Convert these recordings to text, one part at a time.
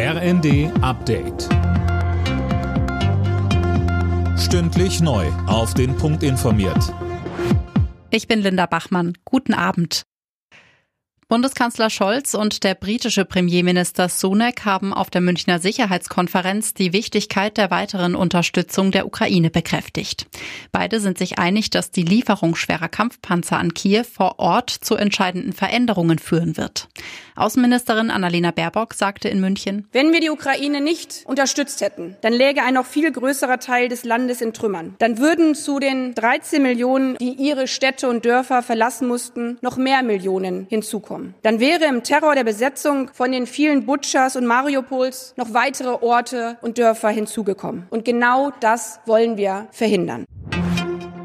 RND Update. Stündlich neu. Auf den Punkt informiert. Ich bin Linda Bachmann. Guten Abend. Bundeskanzler Scholz und der britische Premierminister Sunak haben auf der Münchner Sicherheitskonferenz die Wichtigkeit der weiteren Unterstützung der Ukraine bekräftigt. Beide sind sich einig, dass die Lieferung schwerer Kampfpanzer an Kiew vor Ort zu entscheidenden Veränderungen führen wird. Außenministerin Annalena Baerbock sagte in München, Wenn wir die Ukraine nicht unterstützt hätten, dann läge ein noch viel größerer Teil des Landes in Trümmern. Dann würden zu den 13 Millionen, die ihre Städte und Dörfer verlassen mussten, noch mehr Millionen hinzukommen. Dann wäre im Terror der Besetzung von den vielen Butchers und Mariupols noch weitere Orte und Dörfer hinzugekommen. Und genau das wollen wir verhindern.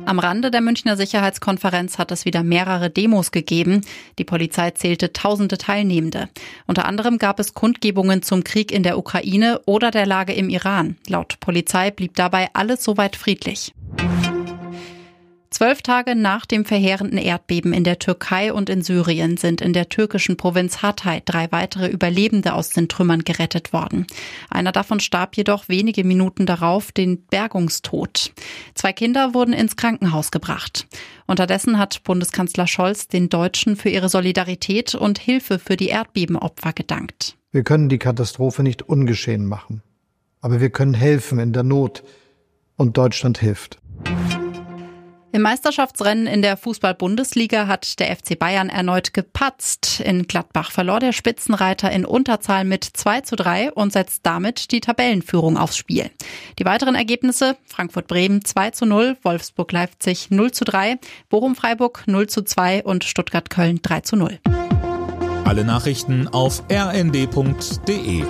Am Rande der Münchner Sicherheitskonferenz hat es wieder mehrere Demos gegeben. Die Polizei zählte tausende Teilnehmende. Unter anderem gab es Kundgebungen zum Krieg in der Ukraine oder der Lage im Iran. Laut Polizei blieb dabei alles soweit friedlich. Zwölf Tage nach dem verheerenden Erdbeben in der Türkei und in Syrien sind in der türkischen Provinz Hatay drei weitere Überlebende aus den Trümmern gerettet worden. Einer davon starb jedoch wenige Minuten darauf den Bergungstod. Zwei Kinder wurden ins Krankenhaus gebracht. Unterdessen hat Bundeskanzler Scholz den Deutschen für ihre Solidarität und Hilfe für die Erdbebenopfer gedankt. Wir können die Katastrophe nicht ungeschehen machen, aber wir können helfen in der Not. Und Deutschland hilft. Im Meisterschaftsrennen in der Fußball-Bundesliga hat der FC Bayern erneut gepatzt. In Gladbach verlor der Spitzenreiter in Unterzahl mit 2 zu 3 und setzt damit die Tabellenführung aufs Spiel. Die weiteren Ergebnisse Frankfurt-Bremen 2 zu 0, Wolfsburg-Leipzig 0 zu 3, Bochum-Freiburg 0 zu 2 und Stuttgart-Köln 3 zu 0. Alle Nachrichten auf rnd.de